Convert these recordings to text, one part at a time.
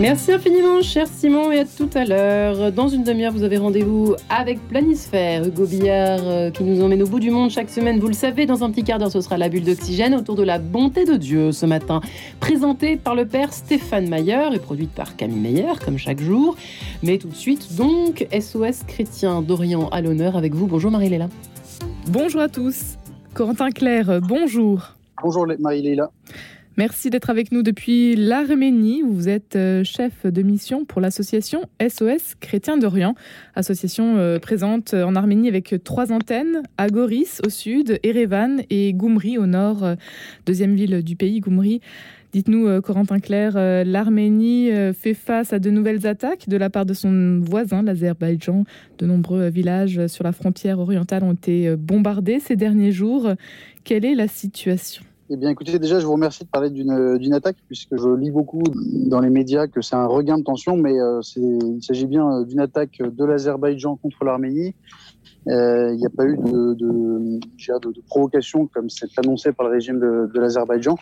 Merci infiniment, cher Simon, et à tout à l'heure. Dans une demi-heure, vous avez rendez-vous avec Planisphère, Hugo Billard, euh, qui nous emmène au bout du monde chaque semaine. Vous le savez, dans un petit quart d'heure, ce sera la bulle d'oxygène autour de la bonté de Dieu ce matin. Présentée par le père Stéphane Mayer et produite par Camille Meyer, comme chaque jour. Mais tout de suite, donc, SOS chrétien d'Orient à l'honneur avec vous. Bonjour Marie-Léla. Bonjour à tous. Corentin Claire, bonjour. Bonjour Marie-Léla. Merci d'être avec nous depuis l'Arménie, où vous êtes euh, chef de mission pour l'association SOS Chrétien d'Orient, association euh, présente en Arménie avec trois antennes, à Goris au sud, Erevan et Goumri au nord, euh, deuxième ville du pays, Goumri. Dites-nous, Corentin Claire, l'Arménie fait face à de nouvelles attaques de la part de son voisin, l'Azerbaïdjan. De nombreux villages sur la frontière orientale ont été bombardés ces derniers jours. Quelle est la situation? Eh bien, écoutez, déjà, je vous remercie de parler d'une attaque, puisque je lis beaucoup dans les médias que c'est un regain de tension, mais euh, il s'agit bien euh, d'une attaque de l'Azerbaïdjan contre l'Arménie. Euh, il n'y a pas eu de, de, de, provocation comme c'est annoncé par le régime de, de l'Azerbaïdjan.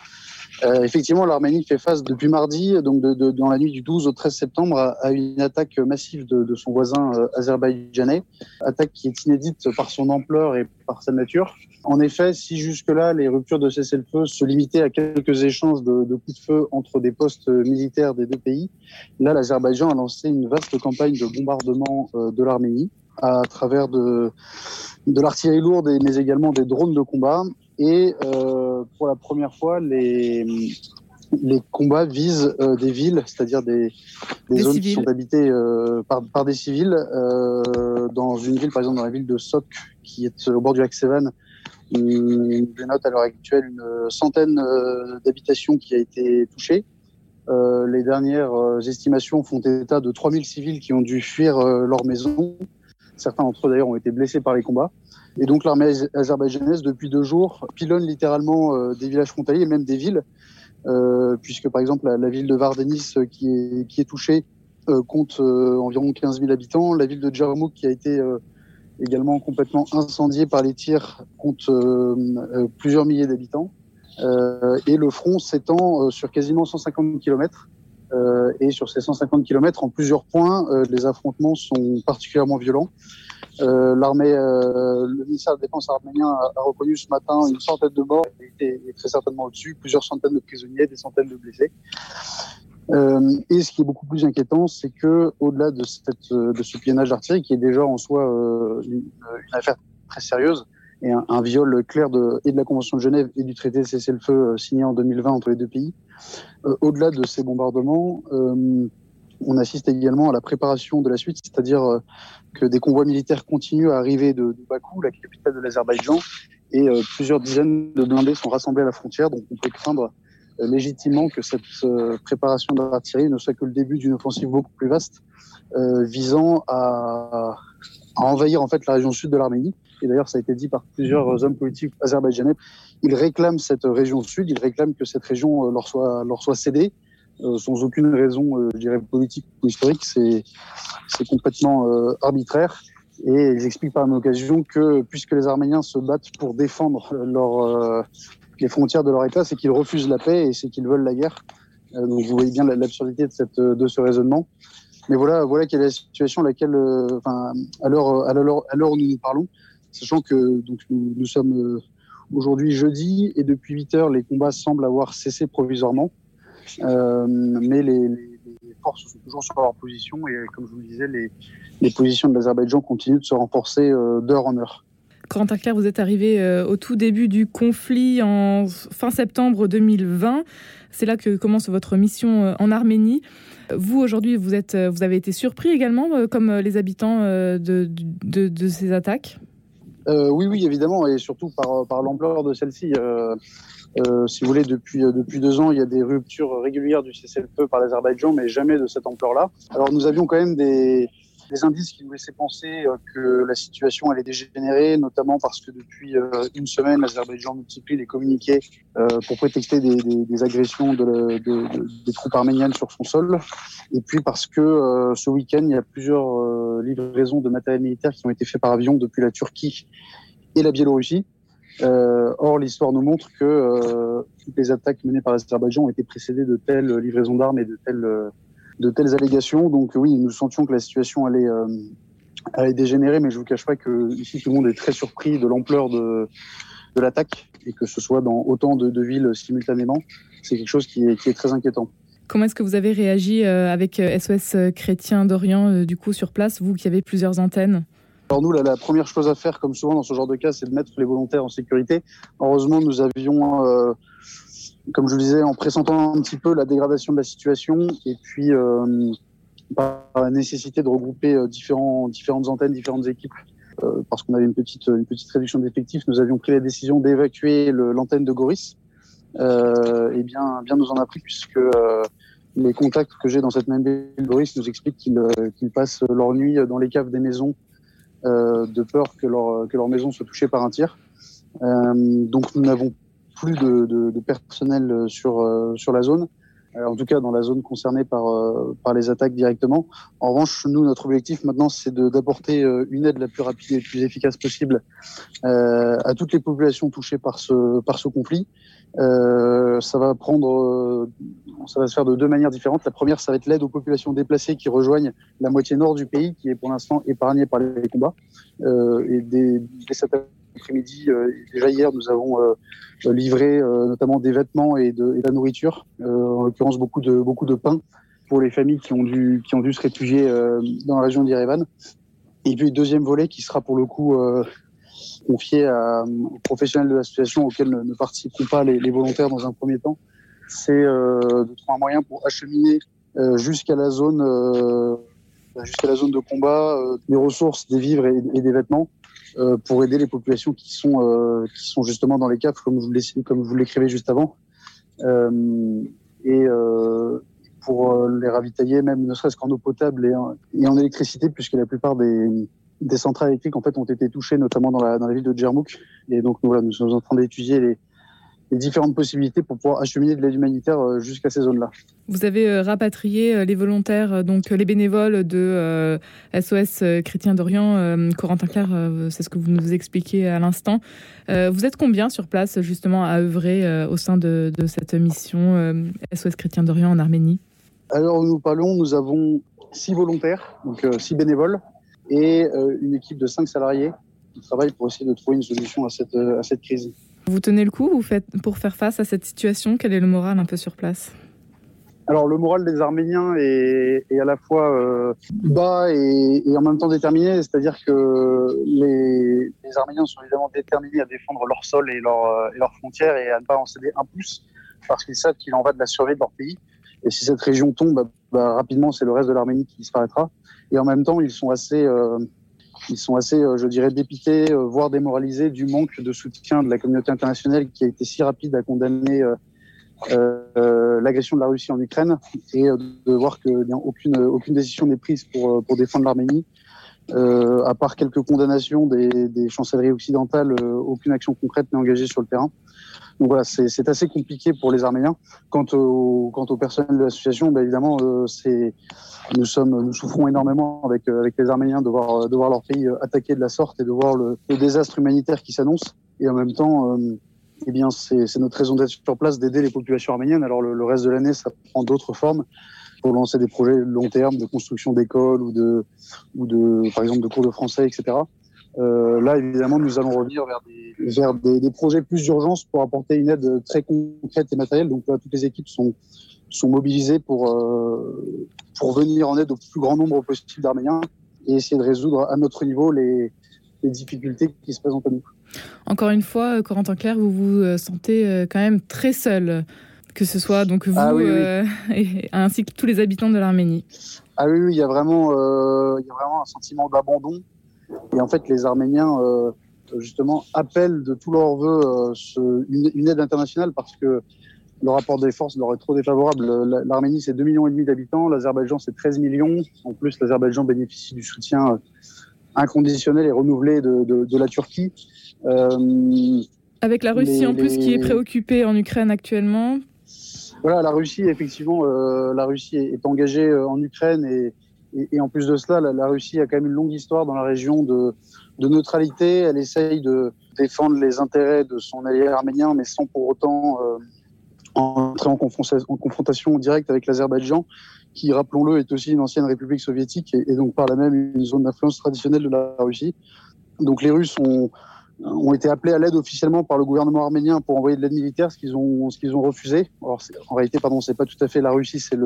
Euh, effectivement, l'Arménie fait face depuis mardi, donc de, dans la nuit du 12 au 13 septembre, à, une attaque massive de, son voisin euh, azerbaïdjanais. Attaque qui est inédite par son ampleur et par sa nature. En effet, si jusque-là les ruptures de cessez-le-feu se limitaient à quelques échanges de, de, coups de feu entre des postes militaires des deux pays, là l'Azerbaïdjan a lancé une vaste campagne de bombardement euh, de l'Arménie à travers de, de l'artillerie lourde, mais également des drones de combat. Et euh, pour la première fois, les, les combats visent euh, des villes, c'est-à-dire des, des, zones qui sont habitées euh, par, par, des civils. Dans une ville, par exemple, dans la ville de Sok, qui est au bord du lac Sevan, on note à l'heure actuelle une centaine d'habitations qui a été touchée. Les dernières estimations font état de 3000 civils qui ont dû fuir leur maison. Certains d'entre eux d'ailleurs ont été blessés par les combats. Et donc l'armée azerbaïdjanaise, depuis deux jours, pilonne littéralement euh, des villages frontaliers et même des villes, euh, puisque par exemple la, ville de Vardenis euh, qui est, touchée compte environ 15 000 habitants. La ville de Djarmouk qui a été également complètement incendiée par les tirs compte plusieurs milliers d'habitants. et le front s'étend sur quasiment 150 kilomètres. Euh, et sur ces 150 km, en plusieurs points, euh, les affrontements sont particulièrement violents. Euh, l'armée, le ministère de la Défense arménien a, reconnu ce matin une centaine de morts et, très certainement au-dessus, plusieurs centaines de prisonniers, des centaines de blessés. Et ce qui est beaucoup plus inquiétant, c'est que au-delà de, ce pionnage artillerie, qui est déjà en soi une, affaire très sérieuse et un, viol clair de, et de la Convention de Genève et du traité de cessez-le-feu signé en 2020 entre les deux pays, euh, au-delà de ces bombardements, euh, on assiste également à la préparation de la suite, c'est-à-dire euh, que des convois militaires continuent à arriver de, Bakou, la capitale de l'Azerbaïdjan, et plusieurs dizaines de blindés sont rassemblés à la frontière. Donc on peut craindre légitimement que cette préparation de l'artillerie ne soit que le début d'une offensive beaucoup plus vaste, visant à, envahir en fait la région sud de l'Arménie. Et d'ailleurs, ça a été dit par plusieurs hommes politiques azerbaïdjanais ils réclament cette région sud, ils réclament que cette région euh, leur soit, leur soit cédée, euh, sans aucune raison, euh, je dirais, politique ou historique. C'est, complètement arbitraire. Et ils expliquent par une occasion que, puisque les Arméniens se battent pour défendre leur, les frontières de leur État, c'est qu'ils refusent la paix et c'est qu'ils veulent la guerre. donc vous voyez bien l'absurdité de, ce raisonnement. Mais voilà, voilà quelle est la situation à laquelle, à l'heure où nous nous parlons, sachant que donc nous, sommes aujourd'hui jeudi et depuis 8 heures, les combats semblent avoir cessé provisoirement. Euh, mais les, forces sont toujours sur leur position et comme je vous le disais, les, positions de l'Azerbaïdjan continuent de se renforcer euh, d'heure en heure. Quentin Claire, vous êtes arrivé euh, au tout début du conflit en fin septembre 2020. C'est là que commence votre mission euh, en Arménie. Vous, aujourd'hui, vous, êtes, vous avez été surpris également, euh, comme les habitants de ces attaques? Euh, oui, oui, évidemment, et surtout par, par l'ampleur de celle-ci. Euh, euh, si vous voulez, depuis, depuis deux ans, il y a des ruptures régulières du cessez-le-feu par l'Azerbaïdjan, mais jamais de cette ampleur-là. Alors nous avions quand même des, des indices qui nous laissaient penser euh, que la situation allait dégénérer, notamment parce que depuis euh, une semaine, l'Azerbaïdjan multiplie les communiqués euh, pour prétexter des, agressions de, de, de, des troupes arméniennes sur son sol, et puis parce que ce week-end, il y a plusieurs livraisons de matériel militaire qui ont été faits par avion depuis la Turquie et la Biélorussie. Or, l'histoire nous montre que toutes les attaques menées par l'Azerbaïdjan ont été précédées de telles livraisons d'armes et de telles de telles allégations. Donc oui, nous sentions que la situation allait, allait dégénérer, mais je vous cache pas que ici tout le monde est très surpris de l'ampleur de, de l'attaque et que ce soit dans autant de, de villes simultanément, c'est quelque chose qui est, qui est très inquiétant. Comment est-ce que vous avez réagi avec SOS Chrétien d'Orient, du coup, sur place, vous qui avez plusieurs antennes? Alors nous, la, la, première chose à faire, comme souvent dans ce genre de cas, c'est de mettre les volontaires en sécurité. Heureusement, nous avions, euh, comme je le disais, en pressentant un petit peu la dégradation de la situation, et puis euh, par la nécessité de regrouper euh, différents, différentes antennes, différentes équipes, euh, parce qu'on avait une petite, une petite réduction d'effectifs, nous avions pris la décision d'évacuer l'antenne de Goris. Et bien, bien nous en a pris, puisque les contacts que j'ai dans cette même ville, Goris, nous expliquent qu'ils qu passent leur nuit dans les caves des maisons euh, de peur que leur, que leur maison soit touchée par un tir. Euh, donc nous n'avons plus de, personnel sur, euh, sur la zone, en tout cas dans la zone concernée par, par les attaques directement. En revanche, nous, notre objectif maintenant, c'est d'apporter une aide la plus rapide et la plus efficace possible à toutes les populations touchées par ce, par ce conflit. Euh, ça va prendre, ça va se faire de deux manières différentes. La première, ça va être l'aide aux populations déplacées qui rejoignent la moitié nord du pays, qui est pour l'instant épargnée par les combats. Euh, et dès, dès cet après-midi, euh, déjà hier, nous avons euh, livré euh, notamment des vêtements et de, et de la nourriture, en l'occurrence beaucoup de beaucoup de pain pour les familles qui ont dû qui ont dû se réfugier dans la région d'Irevan. Et puis deuxième volet qui sera pour le coup confié à, aux professionnels de l'association auxquels ne, ne, participeront pas les, les, volontaires dans un premier temps, c'est euh, de trouver un moyen pour acheminer euh, jusqu'à la zone euh, jusqu'à la zone de combat des ressources, des vivres et des vêtements pour aider les populations qui sont qui sont justement dans les caves comme vous l'écrivez juste avant et pour les ravitailler même ne serait-ce qu'en eau potable et en, électricité puisque la plupart des centrales électriques en fait ont été touchées, notamment dans la, dans la ville de Djermouk. Et donc voilà, nous sommes en train d'étudier les, les, différentes possibilités pour pouvoir acheminer de l'aide humanitaire euh, jusqu'à ces zones-là. Vous avez euh, rapatrié euh, les volontaires, donc les bénévoles de SOS Chrétien d'Orient. Corentin Claire, c'est ce que vous nous expliquez à l'instant. vous êtes combien sur place justement à œuvrer au sein de, de cette mission SOS Chrétien d'Orient en Arménie? Alors nous parlons, nous avons six volontaires, donc six bénévoles et une équipe de cinq salariés qui travaillent pour essayer de trouver une solution à cette, à cette crise. Vous tenez le coup pour faire face à cette situation Quel est le moral un peu sur place? Alors le moral des Arméniens est, à la fois euh, bas et, en même temps déterminé, c'est-à-dire que les, Arméniens sont évidemment déterminés à défendre leur sol et, leur, et leurs frontières et à ne pas en céder un pouce, parce qu'ils savent qu'il en va de la survie de leur pays. Et si cette région tombe, bah, rapidement c'est le reste de l'Arménie qui disparaîtra. Et en même temps ils sont assez euh, ils sont assez euh, je dirais dépités euh, voire démoralisés du manque de soutien de la communauté internationale qui a été si rapide à condamner euh, l'agression de la Russie en Ukraine et de voir que bien, aucune aucune décision n'est prise pour défendre l'Arménie euh, à part quelques condamnations des, chancelleries occidentales, aucune action concrète n'est engagée sur le terrain. Donc voilà, c'est assez compliqué pour les Arméniens. Quant au, quant personnel de l'association, bah évidemment, euh, nous souffrons énormément avec euh, avec les Arméniens de voir voir leur pays euh, attaqué de la sorte et de voir le, désastre humanitaire qui s'annonce. Et en même temps, euh, eh c'est notre raison d'être sur place d'aider les populations arméniennes. Alors le, reste de l'année, ça prend d'autres formes pour lancer des projets long terme de construction d'écoles ou ou de par exemple de cours de français, etc. Euh, là, évidemment, nous allons revenir vers des, vers des, des projets plus d'urgence pour apporter une aide très concrète et matérielle. Donc là, toutes les équipes sont, sont mobilisées pour, euh, pour venir en aide au plus grand nombre possible d'Arméniens et essayer de résoudre à notre niveau les, les difficultés qui se présentent à nous. Encore une fois, Corentin Claire, vous vous euh, sentez euh, quand même très seul, que ce soit donc vous ah oui, oui. Euh, et, ainsi que tous les habitants de l'Arménie. Ah oui, oui, il y a vraiment, euh, il y a vraiment un sentiment d'abandon et en fait, les Arméniens, euh, justement, appellent de tous leurs voeux euh, une, une, aide internationale parce que le rapport des forces leur est trop défavorable. L'Arménie, c'est 2,5 millions d'habitants. L'Azerbaïdjan, c'est 13 millions. En plus, l'Azerbaïdjan bénéficie du soutien euh, inconditionnel et renouvelé de, de, de la Turquie. Euh, Avec la Russie, les, en plus, les... qui est préoccupée en Ukraine actuellement. Voilà, la Russie, effectivement, euh, la Russie est, engagée en Ukraine et, et, et, en plus de cela, la, Russie a quand même une longue histoire dans la région de, neutralité. Elle essaye de défendre les intérêts de son allié arménien, mais sans pour autant euh, entrer en, confrontation directe avec l'Azerbaïdjan, qui, rappelons-le, est aussi une ancienne république soviétique et, donc par la même une zone d'influence traditionnelle de la Russie. Donc les Russes ont, ont été appelés à l'aide officiellement par le gouvernement arménien pour envoyer de l'aide militaire, ce qu'ils ont, ce ont refusé. Alors, en réalité, pardon, c'est pas tout à fait la Russie, c'est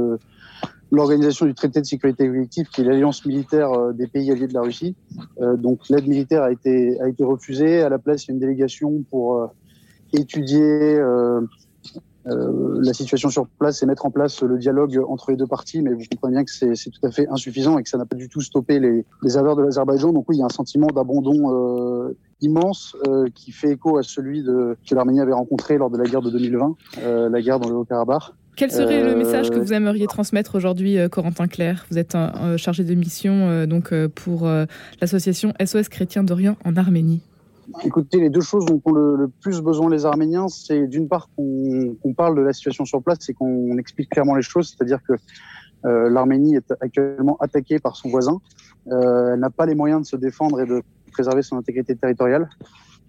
l'organisation du traité de sécurité collective, qui est l'alliance militaire euh, des pays alliés de la Russie. Euh, donc, l'aide militaire a été, a été refusée. À la place, il y a une délégation pour euh, étudier euh, la situation sur place et mettre en place le dialogue entre les deux parties, mais vous comprenez bien que c'est tout à fait insuffisant et que ça n'a pas du tout stoppé les, les aveurs de l'Azerbaïdjan. Donc oui, il y a un sentiment d'abandon euh, immense euh, qui fait écho à celui de, que l'Arménie avait rencontré lors de la guerre de 2020, euh, la guerre dans le Haut-Karabakh. Quel serait le message que vous aimeriez transmettre aujourd'hui, Corentin Claire Vous êtes un, chargé de mission donc, pour l'association SOS Chrétien d'Orient en Arménie. Écoutez, les deux choses dont ont le, plus besoin les Arméniens, c'est d'une part qu'on parle de la situation sur place et qu'on explique clairement les choses, c'est-à-dire que euh, l'Arménie est actuellement attaquée par son voisin. Euh, elle n'a pas les moyens de se défendre et de préserver son intégrité territoriale.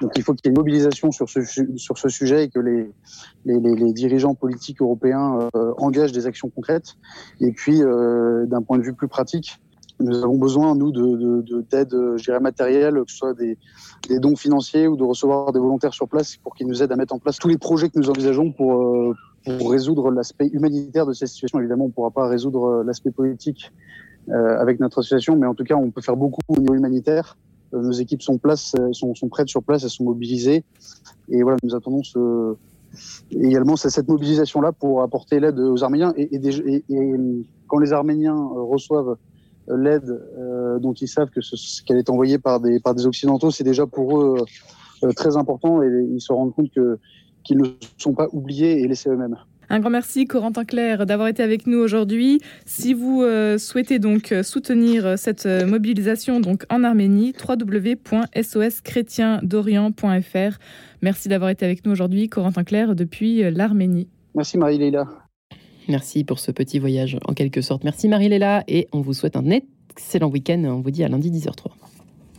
Donc il faut qu'il y ait une mobilisation sur ce, sujet et que les, dirigeants politiques européens euh, engagent des actions concrètes. Et puis, d'un point de vue plus pratique, nous avons besoin, nous, d'aide de, de, matérielle, que ce soit des, des, dons financiers ou de recevoir des volontaires sur place pour qu'ils nous aident à mettre en place tous les projets que nous envisageons pour, euh, pour résoudre l'aspect humanitaire de cette situation. Évidemment, on ne pourra pas résoudre euh, l'aspect politique euh, avec notre association, mais en tout cas, on peut faire beaucoup au niveau humanitaire. Euh, nos équipes sont, place, sont, sont prêtes sur place, elles sont mobilisées. Et voilà, nous attendons ce, également cette mobilisation-là pour apporter l'aide aux Arméniens. Et, et, et, quand les Arméniens reçoivent l'aide euh, dont ils savent que ce, qu'elle est envoyée par des, par des Occidentaux, c'est déjà pour eux euh, très important et ils se rendent compte que, qu'ils ne sont pas oubliés et laissés eux-mêmes. Un grand merci Corentin Claire d'avoir été avec nous aujourd'hui. Si vous euh, souhaitez donc soutenir cette mobilisation donc en Arménie, www.soschrétiendorient.fr. Merci d'avoir été avec nous aujourd'hui Corentin Claire depuis l'Arménie. Merci Marie-Léla. Merci pour ce petit voyage en quelque sorte. Merci Marie-Léla et on vous souhaite un excellent week-end. On vous dit à lundi 10h03.